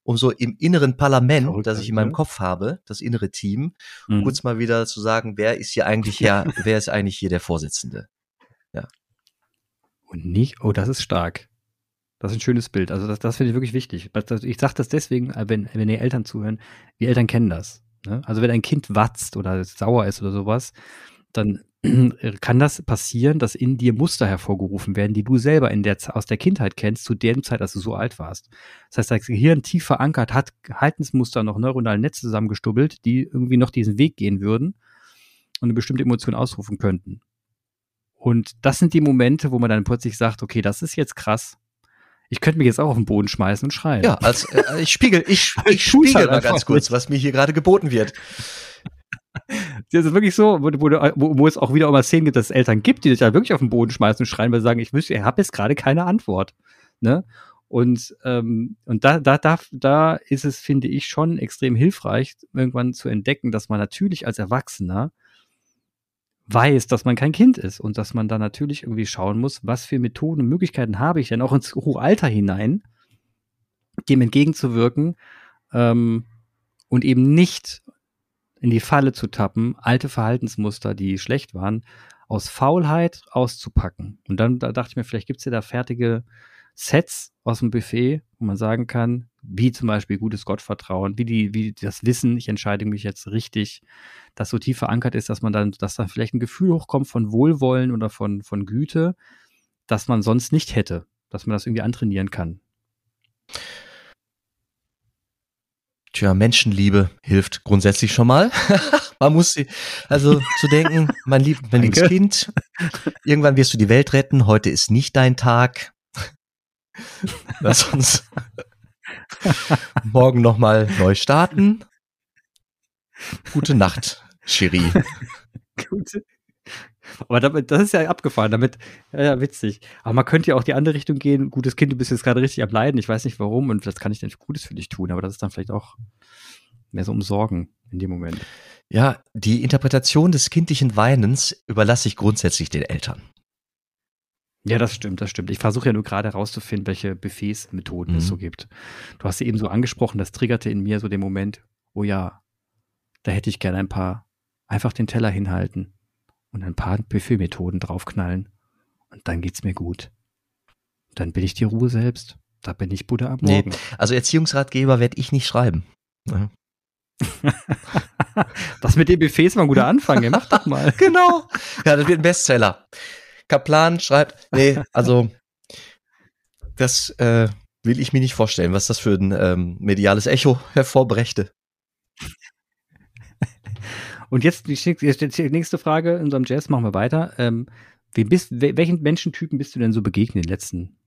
um so im inneren Parlament, Verrückt, das ich in meinem ne? Kopf habe, das innere Team, mhm. kurz mal wieder zu sagen, wer ist hier eigentlich ja, wer ist eigentlich hier der Vorsitzende? Ja. Und nicht, oh, das ist stark. Das ist ein schönes Bild. Also das, das finde ich wirklich wichtig. Ich sage das deswegen, wenn, wenn die Eltern zuhören, die Eltern kennen das. Ne? Also wenn ein Kind watzt oder sauer ist oder sowas, dann kann das passieren, dass in dir Muster hervorgerufen werden, die du selber in der, aus der Kindheit kennst, zu der Zeit, als du so alt warst. Das heißt, das Gehirn tief verankert hat Haltensmuster noch neuronale Netze zusammengestubbelt, die irgendwie noch diesen Weg gehen würden und eine bestimmte Emotion ausrufen könnten. Und das sind die Momente, wo man dann plötzlich sagt, okay, das ist jetzt krass. Ich könnte mich jetzt auch auf den Boden schmeißen und schreien. Ja, als äh, ich spiegel, ich, ich spiegel halt mal ganz kurz, was mir hier gerade geboten wird. Das ist wirklich so, wo, wo, wo, es auch wieder immer Szenen gibt, dass es Eltern gibt, die sich da wirklich auf den Boden schmeißen und schreien, weil sie sagen, ich wüsste, ich habe jetzt gerade keine Antwort. Ne? Und, ähm, und da, da, da, da ist es, finde ich, schon extrem hilfreich, irgendwann zu entdecken, dass man natürlich als Erwachsener weiß, dass man kein Kind ist und dass man da natürlich irgendwie schauen muss, was für Methoden und Möglichkeiten habe ich denn auch ins hohe Alter hinein, dem entgegenzuwirken ähm, und eben nicht in die Falle zu tappen, alte Verhaltensmuster, die schlecht waren, aus Faulheit auszupacken. Und dann da dachte ich mir, vielleicht gibt's ja da fertige Sets aus dem Buffet, wo man sagen kann, wie zum Beispiel gutes Gottvertrauen, wie die, wie das Wissen, ich entscheide mich jetzt richtig, das so tief verankert ist, dass man dann, dass dann vielleicht ein Gefühl hochkommt von Wohlwollen oder von, von Güte, das man sonst nicht hätte, dass man das irgendwie antrainieren kann. Tja, Menschenliebe hilft grundsätzlich schon mal. Man muss sie, also zu denken, mein, lieb, mein liebes Kind, irgendwann wirst du die Welt retten, heute ist nicht dein Tag. Lass uns morgen nochmal neu starten. Gute Nacht, Cherie. Gute. Aber damit, das ist ja abgefahren, damit, ja, ja, witzig. Aber man könnte ja auch die andere Richtung gehen. Gutes Kind, du bist jetzt gerade richtig am Leiden, ich weiß nicht warum und das kann ich denn Gutes für dich tun, aber das ist dann vielleicht auch mehr so um Sorgen in dem Moment. Ja, die Interpretation des kindlichen Weinens überlasse ich grundsätzlich den Eltern. Ja, das stimmt, das stimmt. Ich versuche ja nur gerade herauszufinden, welche Buffets-Methoden mhm. es so gibt. Du hast sie eben so angesprochen, das triggerte in mir so den Moment, oh ja, da hätte ich gerne ein paar, einfach den Teller hinhalten und ein paar Buffet-Methoden draufknallen und dann geht's mir gut. Dann bin ich die Ruhe selbst. Da bin ich Buddha am Morgen. Nee, also Erziehungsratgeber werde ich nicht schreiben. Ja. das mit den Buffets war ein guter Anfang, mach doch mal. genau. Ja, das wird ein Bestseller. Kaplan schreibt, nee, also das äh, will ich mir nicht vorstellen, was das für ein ähm, mediales Echo hervorbrächte. Und jetzt die, die, nächste Frage in unserem Jazz, machen wir weiter. Ähm, wie bist, welchen Menschentypen bist du denn so begegnet in den letzten,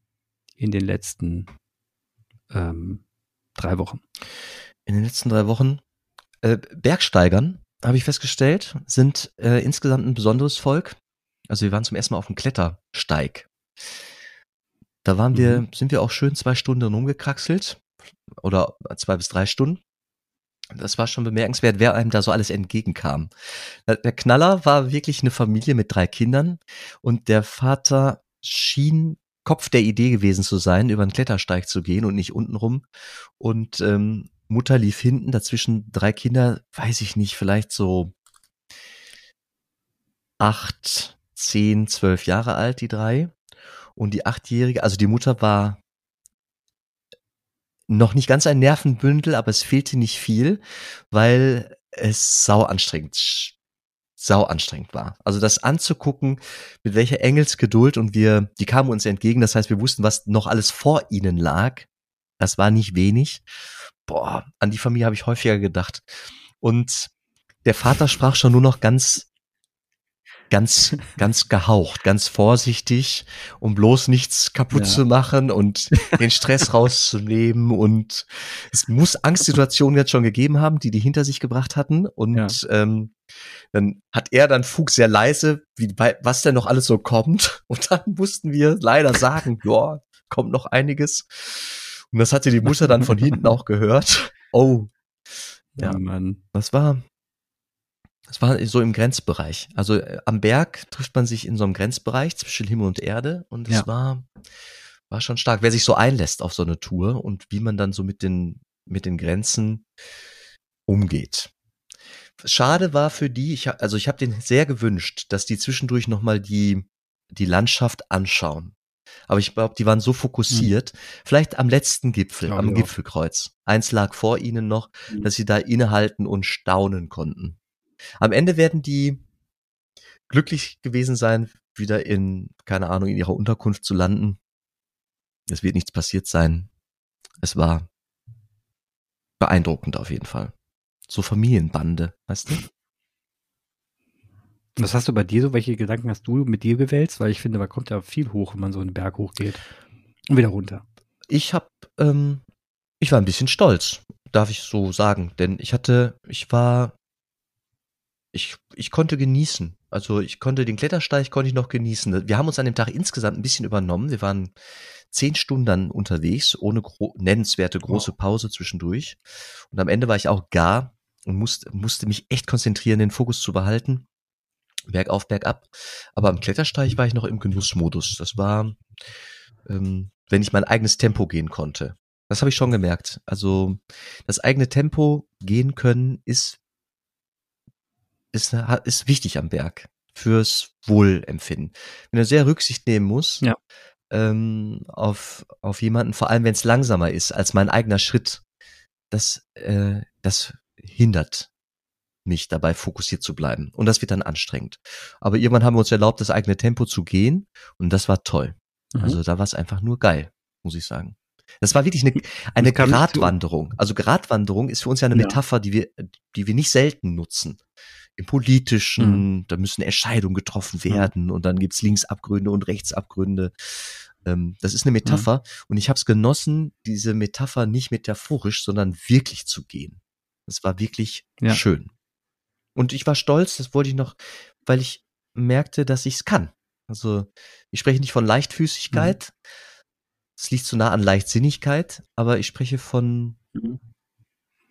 in den letzten ähm, drei Wochen? In den letzten drei Wochen äh, Bergsteigern, habe ich festgestellt, sind äh, insgesamt ein besonderes Volk. Also wir waren zum ersten Mal auf dem Klettersteig. Da waren wir, mhm. sind wir auch schön zwei Stunden rumgekraxelt. Oder zwei bis drei Stunden. Das war schon bemerkenswert, wer einem da so alles entgegenkam. Der Knaller war wirklich eine Familie mit drei Kindern und der Vater schien Kopf der Idee gewesen zu sein, über einen Klettersteig zu gehen und nicht untenrum. Und ähm, Mutter lief hinten, dazwischen drei Kinder, weiß ich nicht, vielleicht so acht, zehn, zwölf Jahre alt, die drei. Und die achtjährige, also die Mutter war noch nicht ganz ein Nervenbündel, aber es fehlte nicht viel, weil es sau anstrengend, sau anstrengend war. Also das anzugucken, mit welcher Engelsgeduld und wir, die kamen uns entgegen, das heißt, wir wussten, was noch alles vor ihnen lag. Das war nicht wenig boah, an die Familie habe ich häufiger gedacht. Und der Vater sprach schon nur noch ganz, ganz, ganz gehaucht, ganz vorsichtig, um bloß nichts kaputt ja. zu machen und den Stress rauszunehmen. Und es muss Angstsituationen jetzt schon gegeben haben, die die hinter sich gebracht hatten. Und ja. ähm, dann hat er dann Fug sehr leise, wie was denn noch alles so kommt. Und dann mussten wir leider sagen, ja, kommt noch einiges. Und das hatte die Mutter dann von hinten auch gehört. Oh. Ja, ja Mann. Das war, das war so im Grenzbereich. Also äh, am Berg trifft man sich in so einem Grenzbereich zwischen Himmel und Erde und es ja. war, war schon stark. Wer sich so einlässt auf so eine Tour und wie man dann so mit den, mit den Grenzen umgeht. Schade war für die, ich, also ich habe den sehr gewünscht, dass die zwischendurch nochmal die, die Landschaft anschauen. Aber ich glaube, die waren so fokussiert. Mhm. Vielleicht am letzten Gipfel, am. Gipfelkreuz. Eins lag vor ihnen noch, mhm. dass sie da innehalten und staunen konnten. Am Ende werden die glücklich gewesen sein, wieder in, keine Ahnung, in ihrer Unterkunft zu landen. Es wird nichts passiert sein. Es war beeindruckend auf jeden Fall. So Familienbande, weißt du? Was hast du bei dir so? Welche Gedanken hast du mit dir gewälzt? Weil ich finde, man kommt ja viel hoch, wenn man so einen Berg hochgeht. Und wieder runter. Ich habe, ähm, ich war ein bisschen stolz, darf ich so sagen. Denn ich hatte, ich war, ich, ich konnte genießen. Also ich konnte den Klettersteig konnte ich noch genießen. Wir haben uns an dem Tag insgesamt ein bisschen übernommen. Wir waren zehn Stunden dann unterwegs, ohne gro nennenswerte große Pause zwischendurch. Und am Ende war ich auch gar und musste, musste mich echt konzentrieren, den Fokus zu behalten bergauf, bergab. Aber am Klettersteig war ich noch im Genussmodus. Das war, ähm, wenn ich mein eigenes Tempo gehen konnte. Das habe ich schon gemerkt. Also das eigene Tempo gehen können ist, ist, ist wichtig am Berg fürs Wohlempfinden. Wenn er sehr Rücksicht nehmen muss ja. ähm, auf, auf jemanden, vor allem wenn es langsamer ist als mein eigener Schritt, das, äh, das hindert mich dabei fokussiert zu bleiben. Und das wird dann anstrengend. Aber irgendwann haben wir uns erlaubt, das eigene Tempo zu gehen und das war toll. Mhm. Also da war es einfach nur geil, muss ich sagen. Das war wirklich eine, eine Gratwanderung. Also Gratwanderung ist für uns ja eine Metapher, die wir, die wir nicht selten nutzen. Im Politischen, mhm. da müssen Entscheidungen getroffen mhm. werden mhm. und dann gibt's Linksabgründe und Rechtsabgründe. Ähm, das ist eine Metapher mhm. und ich habe es genossen, diese Metapher nicht metaphorisch, sondern wirklich zu gehen. Das war wirklich ja. schön. Und ich war stolz, das wollte ich noch, weil ich merkte, dass ich es kann. Also ich spreche nicht von Leichtfüßigkeit, mhm. es liegt zu nah an Leichtsinnigkeit, aber ich spreche von, mhm.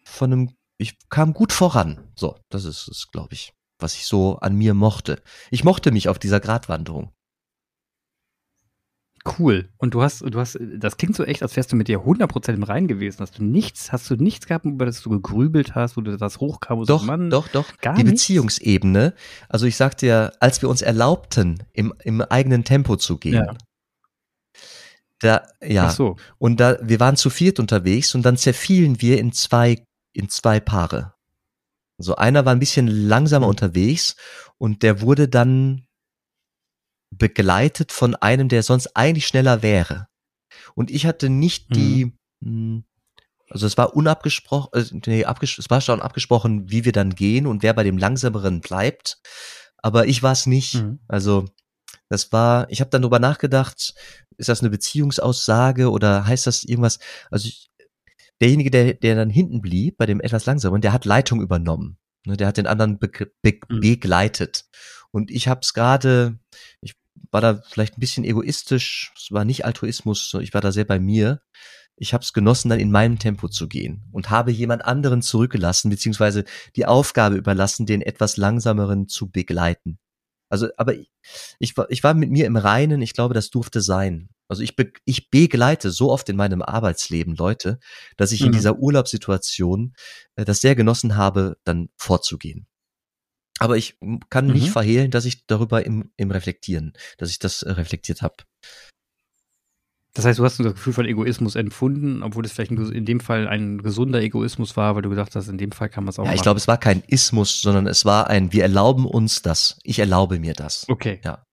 von einem, ich kam gut voran. So, das ist es, glaube ich, was ich so an mir mochte. Ich mochte mich auf dieser Gratwanderung. Cool. Und du hast, du hast, das klingt so echt, als wärst du mit dir 100% im Rein gewesen. Hast du nichts, hast du nichts gehabt, über das du gegrübelt hast, wo du das hochkam? Doch, Mann, doch, doch. Gar Die nichts? Beziehungsebene. Also ich sagte ja, als wir uns erlaubten, im, im eigenen Tempo zu gehen. Ja. Da, ja. Ach so. Und da, wir waren zu viert unterwegs und dann zerfielen wir in zwei, in zwei Paare. Also einer war ein bisschen langsamer mhm. unterwegs und der wurde dann begleitet von einem, der sonst eigentlich schneller wäre. Und ich hatte nicht mhm. die, hm, also es war unabgesprochen, äh, nee, es war schon abgesprochen, wie wir dann gehen und wer bei dem langsameren bleibt. Aber ich war es nicht. Mhm. Also das war, ich habe dann drüber nachgedacht, ist das eine Beziehungsaussage oder heißt das irgendwas? Also ich, derjenige, der, der dann hinten blieb, bei dem etwas langsameren, der hat Leitung übernommen. Ne, der hat den anderen be be mhm. begleitet. Und ich habe es gerade, ich war da vielleicht ein bisschen egoistisch, es war nicht Altruismus, ich war da sehr bei mir. Ich habe es genossen, dann in meinem Tempo zu gehen und habe jemand anderen zurückgelassen, beziehungsweise die Aufgabe überlassen, den etwas langsameren zu begleiten. Also, aber ich, ich, war, ich war mit mir im Reinen, ich glaube, das durfte sein. Also ich, be, ich begleite so oft in meinem Arbeitsleben Leute, dass ich mhm. in dieser Urlaubssituation äh, das sehr genossen habe, dann vorzugehen. Aber ich kann mhm. nicht verhehlen, dass ich darüber im, im Reflektieren, dass ich das äh, reflektiert habe. Das heißt, du hast das Gefühl von Egoismus empfunden, obwohl es vielleicht in dem Fall ein gesunder Egoismus war, weil du gedacht hast, in dem Fall kann man es auch. Ja, ich glaube, es war kein Ismus, sondern es war ein, wir erlauben uns das. Ich erlaube mir das. Okay. Ja.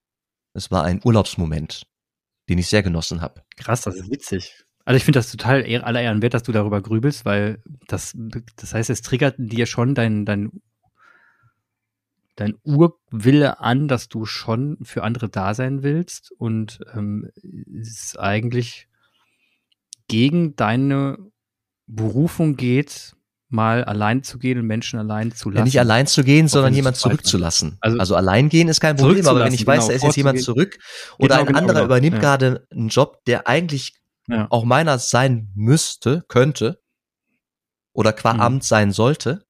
Es war ein Urlaubsmoment, den ich sehr genossen habe. Krass, das ist witzig. Also ich finde das total aller Ehren wert, dass du darüber grübelst, weil das, das heißt, es triggert dir schon dein, dein dein Urwille an, dass du schon für andere da sein willst und ähm, es eigentlich gegen deine Berufung geht, mal allein zu gehen und Menschen allein zu lassen. Ja, nicht allein zu gehen, sondern jemand zurückzulassen. Also, also allein gehen ist kein Problem, aber wenn ich weiß, genau, da ist jetzt jemand zurück oder genau, ein genau, anderer genau, übernimmt ja. gerade einen Job, der eigentlich ja. auch meiner sein müsste, könnte oder qua mhm. Amt sein sollte,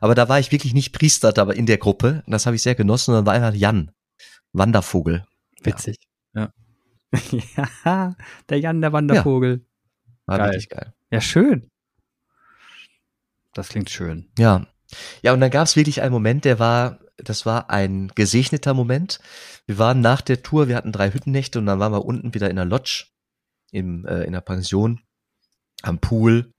aber da war ich wirklich nicht Priester, aber in der Gruppe. Und das habe ich sehr genossen. Und dann war einfach Jan, Wandervogel. Witzig. Ja. Ja, der Jan, der Wandervogel. Ja. War geil. wirklich geil. Ja, schön. Das klingt schön. Ja. Ja, und dann gab es wirklich einen Moment, der war, das war ein gesegneter Moment. Wir waren nach der Tour, wir hatten drei Hüttennächte und dann waren wir unten wieder in der Lodge, im, äh, in der Pension, am Pool.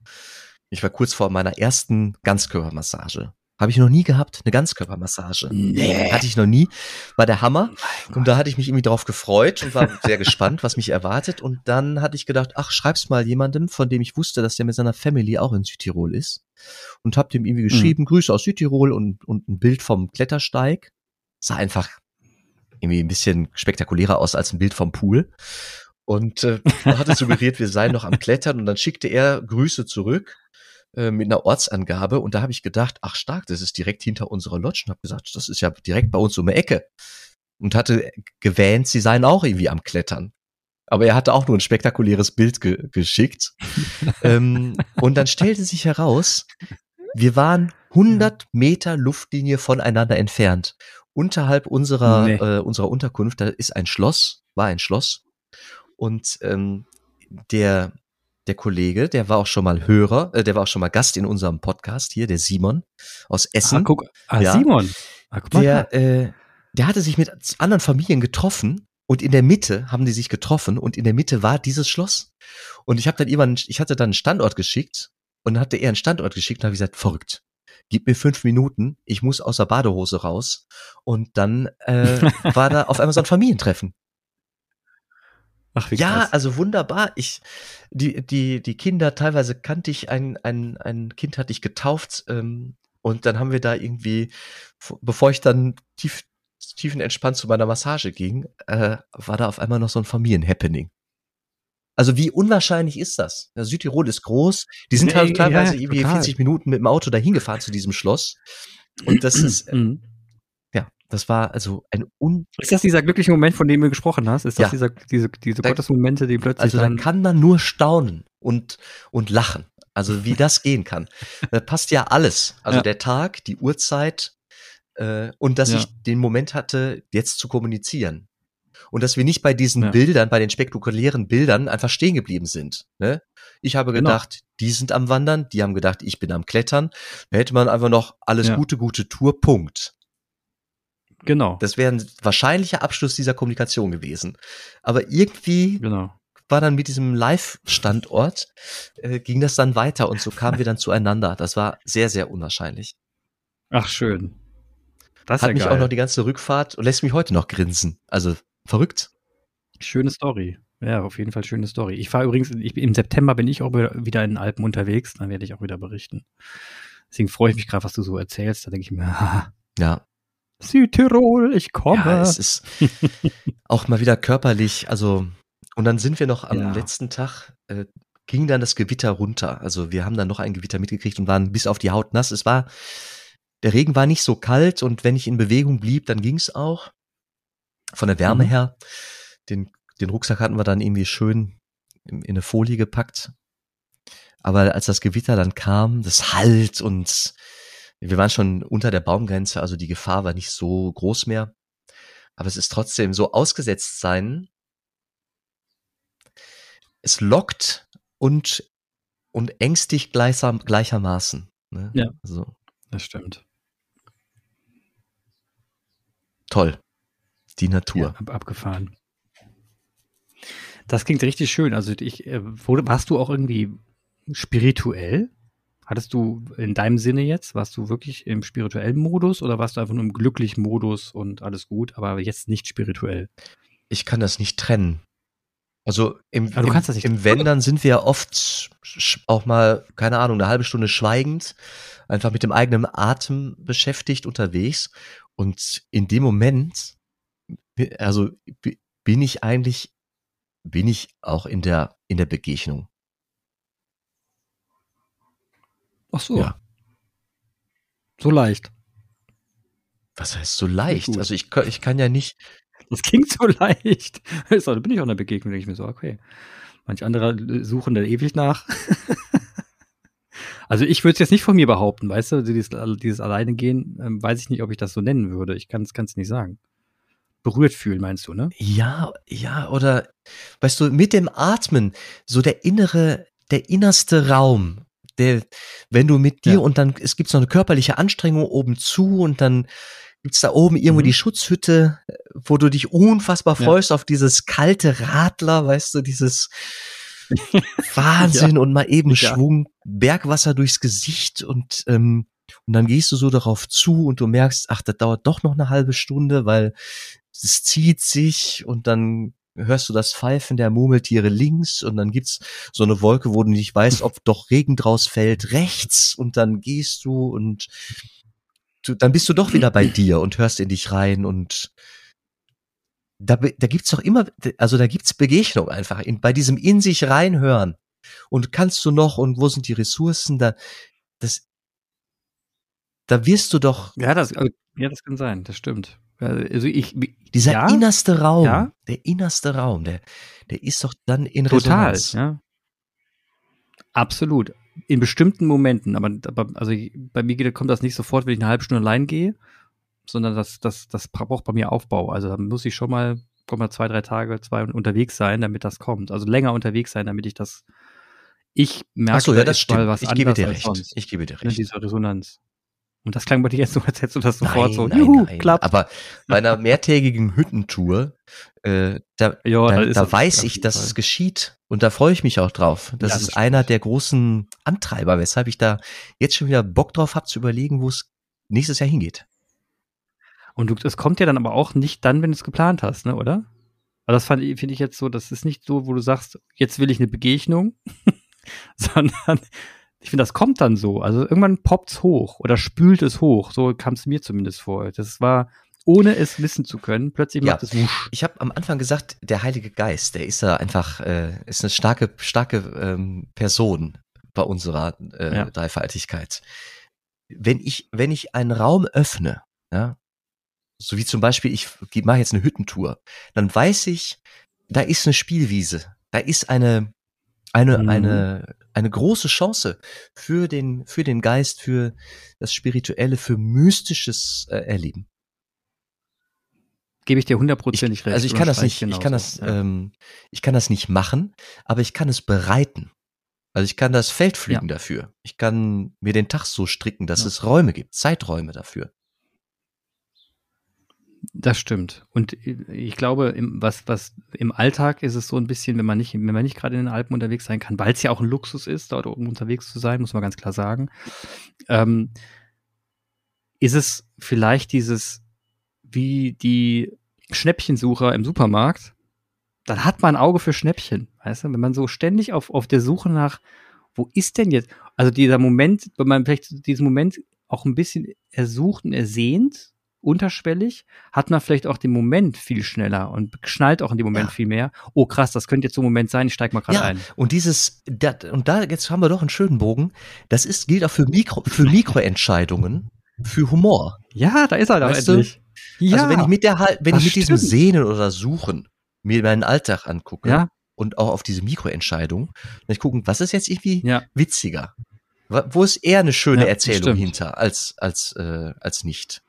Ich war kurz vor meiner ersten Ganzkörpermassage. Habe ich noch nie gehabt, eine Ganzkörpermassage. Nee. Hatte ich noch nie. War der Hammer. Und da hatte ich mich irgendwie drauf gefreut und war sehr gespannt, was mich erwartet. Und dann hatte ich gedacht, ach, schreib's mal jemandem, von dem ich wusste, dass der mit seiner Family auch in Südtirol ist. Und hab dem irgendwie geschrieben, mhm. Grüße aus Südtirol und, und ein Bild vom Klettersteig. Sah einfach irgendwie ein bisschen spektakulärer aus als ein Bild vom Pool. Und äh, hatte suggeriert, wir seien noch am Klettern und dann schickte er Grüße zurück äh, mit einer Ortsangabe und da habe ich gedacht, ach stark, das ist direkt hinter unserer Lodge und habe gesagt, das ist ja direkt bei uns um die Ecke und hatte gewähnt, sie seien auch irgendwie am Klettern. Aber er hatte auch nur ein spektakuläres Bild ge geschickt. ähm, und dann stellte sich heraus, wir waren 100 Meter Luftlinie voneinander entfernt. Unterhalb unserer, nee. äh, unserer Unterkunft, da ist ein Schloss, war ein Schloss. Und ähm, der der Kollege, der war auch schon mal Hörer, äh, der war auch schon mal Gast in unserem Podcast hier, der Simon aus Essen. Ah, guck, ah, ja. Simon. Ah, der, äh, der hatte sich mit anderen Familien getroffen und in der Mitte haben die sich getroffen und in der Mitte war dieses Schloss. Und ich habe dann jemanden, ich hatte dann einen Standort geschickt und dann hatte er einen Standort geschickt und habe gesagt, verrückt. Gib mir fünf Minuten, ich muss aus der Badehose raus. Und dann äh, war da auf einmal so ein Familientreffen. Ach, wie ja, krass. also wunderbar. Ich, die, die, die Kinder, teilweise kannte ich ein, ein, ein Kind hatte ich getauft, ähm, und dann haben wir da irgendwie, bevor ich dann tief, tiefenentspannt zu meiner Massage ging, äh, war da auf einmal noch so ein Familienhappening. Also wie unwahrscheinlich ist das? Ja, Südtirol ist groß. Die sind halt teilweise ja, irgendwie 40 Minuten mit dem Auto dahin gefahren zu diesem Schloss. Und das ist, äh, ja, das war also ein un. Ist das dieser glückliche Moment, von dem du gesprochen hast? Ist das ja. dieser, diese, diese da, Gottesmomente, die plötzlich. Also dann da kann man nur staunen und, und lachen. Also wie das gehen kann. Da passt ja alles. Also ja. der Tag, die Uhrzeit äh, und dass ja. ich den Moment hatte, jetzt zu kommunizieren. Und dass wir nicht bei diesen ja. Bildern, bei den spektakulären Bildern einfach stehen geblieben sind. Ne? Ich habe genau. gedacht, genau. die sind am Wandern, die haben gedacht, ich bin am Klettern. Da hätte man einfach noch alles Gute, gute Tour, Punkt. Genau. Das wäre ein wahrscheinlicher Abschluss dieser Kommunikation gewesen. Aber irgendwie genau war dann mit diesem Live-Standort, äh, ging das dann weiter und so kamen wir dann zueinander. Das war sehr, sehr unwahrscheinlich. Ach, schön. Das Hat ja mich geil. auch noch die ganze Rückfahrt und lässt mich heute noch grinsen. Also verrückt. Schöne Story. Ja, auf jeden Fall schöne Story. Ich fahre übrigens, ich, im September bin ich auch wieder in den Alpen unterwegs, dann werde ich auch wieder berichten. Deswegen freue ich mich gerade, was du so erzählst. Da denke ich mir, haha. Ja. Südtirol, ich komme. Ja, es ist auch mal wieder körperlich, also und dann sind wir noch am ja. letzten Tag, äh, ging dann das Gewitter runter. Also wir haben dann noch ein Gewitter mitgekriegt und waren bis auf die Haut nass. Es war, der Regen war nicht so kalt und wenn ich in Bewegung blieb, dann ging's auch. Von der Wärme mhm. her. Den, den Rucksack hatten wir dann irgendwie schön in, in eine Folie gepackt. Aber als das Gewitter dann kam, das Halt und wir waren schon unter der Baumgrenze, also die Gefahr war nicht so groß mehr. Aber es ist trotzdem so ausgesetzt sein, es lockt und, und ängstigt gleichsam, gleichermaßen. Ne? Ja, also. das stimmt. Toll. Die Natur. Ja, ab, abgefahren. Das klingt richtig schön. Also ich, äh, warst du auch irgendwie spirituell? Hattest du in deinem Sinne jetzt, warst du wirklich im spirituellen Modus oder warst du einfach nur im glücklichen Modus und alles gut, aber jetzt nicht spirituell? Ich kann das nicht trennen. Also im, im, im Wenn, sind wir oft auch mal, keine Ahnung, eine halbe Stunde schweigend, einfach mit dem eigenen Atem beschäftigt unterwegs. Und in dem Moment, also bin ich eigentlich, bin ich auch in der, in der Begegnung. Ach so. Ja. So leicht. Was heißt so leicht? Also ich, ich kann ja nicht, das klingt so leicht. So, da bin ich auch in der Begegnung, denke ich mir so, okay. Manch andere suchen da ewig nach. also ich würde es jetzt nicht von mir behaupten, weißt du, dieses, dieses Alleine gehen, ähm, weiß ich nicht, ob ich das so nennen würde. Ich kann es nicht sagen. Berührt fühlen, meinst du, ne? Ja, ja, oder weißt du, mit dem Atmen, so der innere, der innerste Raum, der, wenn du mit dir ja. und dann, es gibt so eine körperliche Anstrengung oben zu und dann gibt's da oben irgendwo mhm. die Schutzhütte, wo du dich unfassbar freust ja. auf dieses kalte Radler, weißt du, dieses Wahnsinn ja. und mal eben. Schwung, Bergwasser durchs Gesicht und ähm, und dann gehst du so darauf zu und du merkst, ach, das dauert doch noch eine halbe Stunde, weil es zieht sich und dann hörst du das Pfeifen der Murmeltiere links und dann gibt's so eine Wolke, wo du nicht weißt, ob doch Regen draus fällt, rechts und dann gehst du und du, dann bist du doch wieder bei dir und hörst in dich rein und da, da gibt's doch immer, also da gibt's Begegnung einfach in, bei diesem in sich reinhören. Und kannst du noch und wo sind die Ressourcen? Da, das, da wirst du doch. Ja, das, also, ja, das kann sein, das stimmt. Also ich, dieser ja, innerste Raum, ja? der innerste Raum, der, der ist doch dann in Total, Resonanz. Ja. Absolut in bestimmten Momenten, aber, aber also bei mir kommt das nicht sofort, wenn ich eine halbe Stunde allein gehe, sondern das, das, das braucht bei mir Aufbau. Also da muss ich schon mal, komm mal zwei, drei Tage, zwei unterwegs sein, damit das kommt. Also länger unterwegs sein, damit ich das, ich merke, so, ja, das stimmt. was ich gebe dir recht. Sonst. Ich gebe dir ne, recht. Diese Resonanz. Und das klang bei dir jetzt so, als hättest du das sofort nein, so, nein, juhu, nein. klappt. Aber bei einer mehrtägigen Hüttentour, äh, da, jo, da, da weiß ich, dass es geschieht. Und da freue ich mich auch drauf. Das, ja, das ist stimmt. einer der großen Antreiber, weshalb ich da jetzt schon wieder Bock drauf habe zu überlegen, wo es nächstes Jahr hingeht. Und es kommt ja dann aber auch nicht dann, wenn du es geplant hast, ne, oder? Aber das finde ich jetzt so, das ist nicht so, wo du sagst, jetzt will ich eine Begegnung, sondern ich finde, das kommt dann so. Also irgendwann poppt's hoch oder spült es hoch. So kam es mir zumindest vor. Das war, ohne es wissen zu können, plötzlich Ja. macht es wusch. Ich habe am Anfang gesagt, der Heilige Geist, der ist ja einfach, äh, ist eine starke, starke ähm, Person bei unserer äh, Ja. Dreifaltigkeit. Wenn ich, wenn ich einen Raum öffne, ja, so wie zum Beispiel, ich mache jetzt eine Hüttentour, dann weiß ich, da ist eine Spielwiese, da ist eine, eine, Mhm. eine, eine große Chance für den, für den Geist, für das Spirituelle, für mystisches äh, Erleben. Gebe ich dir hundertprozentig recht. Also ich kann das nicht, Unterstreiche ich kann das, genauso. Ja. ähm, ich kann das nicht machen, aber ich kann es bereiten. Also ich kann das Feld pflügen dafür. Ich kann mir den Tag so stricken, dass Ja. es Räume gibt, Zeiträume dafür. Das stimmt. Und ich glaube, im, was, was im Alltag ist es so ein bisschen, wenn man nicht, wenn man nicht gerade in den Alpen unterwegs sein kann, weil es ja auch ein Luxus ist, dort oben unterwegs zu sein, muss man ganz klar sagen. Ähm, ist es vielleicht dieses, wie die Schnäppchensucher im Supermarkt, dann hat man ein Auge für Schnäppchen, weißt du? Wenn man so ständig auf, auf der Suche nach, wo ist denn jetzt, also dieser Moment, wenn man vielleicht diesen Moment auch ein bisschen ersucht und ersehnt, unterschwellig, hat man vielleicht auch den Moment viel schneller und schnallt auch in dem Moment Ja. viel mehr. Oh krass, das könnte jetzt so ein Moment sein, ich steig mal gerade Ja, ein. und dieses, dat, und da, jetzt haben wir doch einen schönen Bogen. Das ist, gilt auch für Mikro, für Mikroentscheidungen, für Humor. Ja, da ist er doch Weißt du? endlich. Ja, Also wenn ich mit der, wenn das ich mit diesem. Sehnen oder Suchen mir meinen Alltag angucke ja, und auch auf diese Mikroentscheidung, dann ich gucken, was ist jetzt irgendwie ja, witziger? Wo ist eher eine schöne das Erzählung stimmt. hinter, als, als, äh, als nicht.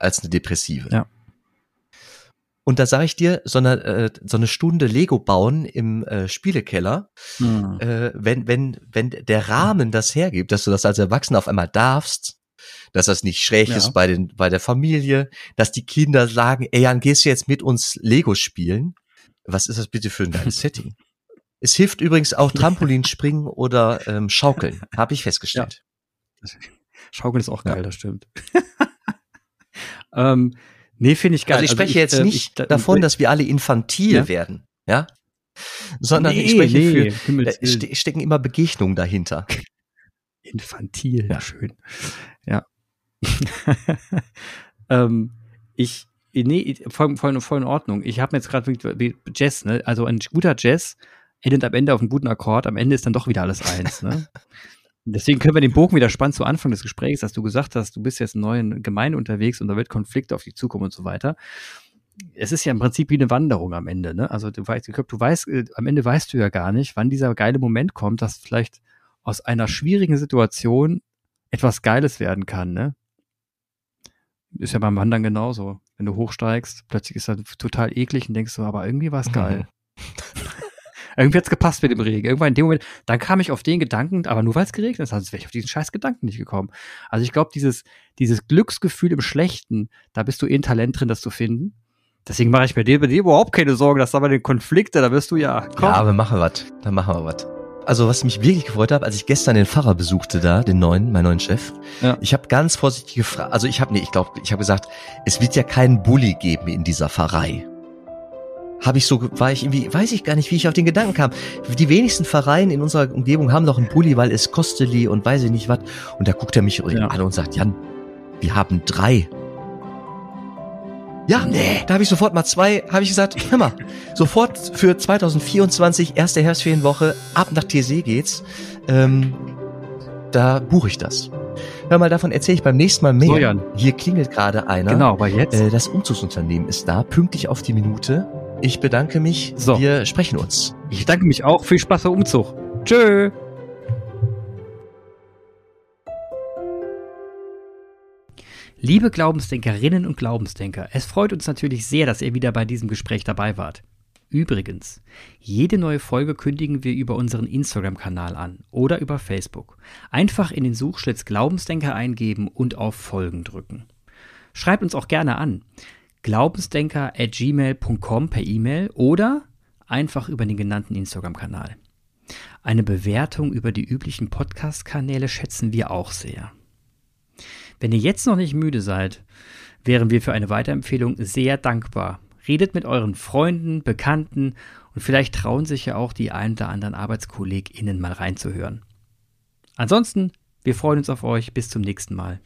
Als eine depressive. Ja. Und da sage ich dir, so eine, äh, so eine Stunde Lego bauen im äh, Spielekeller, Hm. äh, wenn, wenn, wenn der Rahmen das hergibt, dass du das als Erwachsener auf einmal darfst, dass das nicht schräg Ja. ist bei, den, bei der Familie, dass die Kinder sagen, ey Jan, gehst du jetzt mit uns Lego spielen? Was ist das bitte für ein geiles Setting? Es hilft übrigens auch Trampolinspringen oder ähm, Schaukeln, habe ich festgestellt. Schaukeln ist auch Ja. geil, das stimmt. ähm, nee, finde ich geil. Also ich spreche jetzt äh, nicht ich- da- davon, dass wir alle infantil Ja. werden, ja? Sondern Nee, ich spreche nee, für, Willen. ste stecken immer Begegnungen dahinter. Infantil, Ja. schön. Ja. ähm, ich, nee, voll, voll, voll in Ordnung. Ich habe mir jetzt gerade Jazz, ne? Also ein guter Jazz endet am Ende auf einem guten Akkord, am Ende ist dann doch wieder alles eins, ne? Deswegen können wir den Bogen wieder spannen zu Anfang des Gesprächs, dass du gesagt hast, du bist jetzt in neuen Gemeinde unterwegs und da wird Konflikt auf dich zukommen und so weiter. Es ist ja im Prinzip wie eine Wanderung am Ende, ne? Also du weißt, du weißt, äh, am Ende weißt du ja gar nicht, wann dieser geile Moment kommt, dass vielleicht aus einer schwierigen Situation etwas Geiles werden kann, ne? Ist ja beim Wandern genauso. Wenn du hochsteigst, plötzlich ist das total eklig und denkst du, aber irgendwie war es geil. irgendwie hat's gepasst mit dem Regen. Irgendwann in dem Moment, dann kam ich auf den Gedanken, aber nur weil es geregnet hat, sonst wäre ich auf diesen scheiß Gedanken nicht gekommen. Also ich glaube, dieses, dieses Glücksgefühl im Schlechten, da bist du eh ein Talent drin, das zu finden. Deswegen mache ich bei dir, bei dir überhaupt keine Sorgen, dass da bei den Konflikte, da wirst du ja, komm. Ja, aber machen wir was. Dann machen wir was. Also was mich wirklich gefreut hat, als ich gestern den Pfarrer besuchte da, den neuen, meinen neuen Chef, Ja. ich habe ganz vorsichtig gefragt, also ich habe nee, ich glaube, ich habe gesagt, es wird ja keinen Bulli geben in dieser Pfarrei. Habe ich so, war ich irgendwie, weiß ich gar nicht, wie ich auf den Gedanken kam. Die wenigsten Pfarreien in unserer Umgebung haben doch einen Bulli, weil es kosteli und weiß ich nicht was. Und da guckt er mich Ja. an und sagt, Jan, wir haben drei. Ja, nee. Da habe ich sofort mal zwei, habe ich gesagt, hör mal, sofort für 2024, erste Herbstferienwoche, ab nach TC geht's. Ähm, da buche ich das. Hör mal, davon erzähle ich beim nächsten Mal mehr. So. Hier klingelt gerade einer. Genau, aber jetzt. Äh, das Umzugsunternehmen ist da, pünktlich auf die Minute. Ich bedanke mich. So. Wir sprechen uns. Ich danke mich auch. Viel Spaß beim Umzug. Tschö. Liebe Glaubensdenkerinnen und Glaubensdenker, es freut uns natürlich sehr, dass ihr wieder bei diesem Gespräch dabei wart. Übrigens, jede neue Folge kündigen wir über unseren Instagram-Kanal an oder über Facebook. Einfach in den Suchschlitz Glaubensdenker eingeben und auf Folgen drücken. Schreibt uns auch gerne an. Glaubensdenker at gmail.com per E-Mail oder einfach über den genannten Instagram-Kanal. Eine Bewertung über die üblichen Podcast-Kanäle schätzen wir auch sehr. Wenn ihr jetzt noch nicht müde seid, wären wir für eine Weiterempfehlung sehr dankbar. Redet mit euren Freunden, Bekannten und vielleicht trauen sich ja auch die ein oder anderen ArbeitskollegInnen mal reinzuhören. Ansonsten, wir freuen uns auf euch. Bis zum nächsten Mal.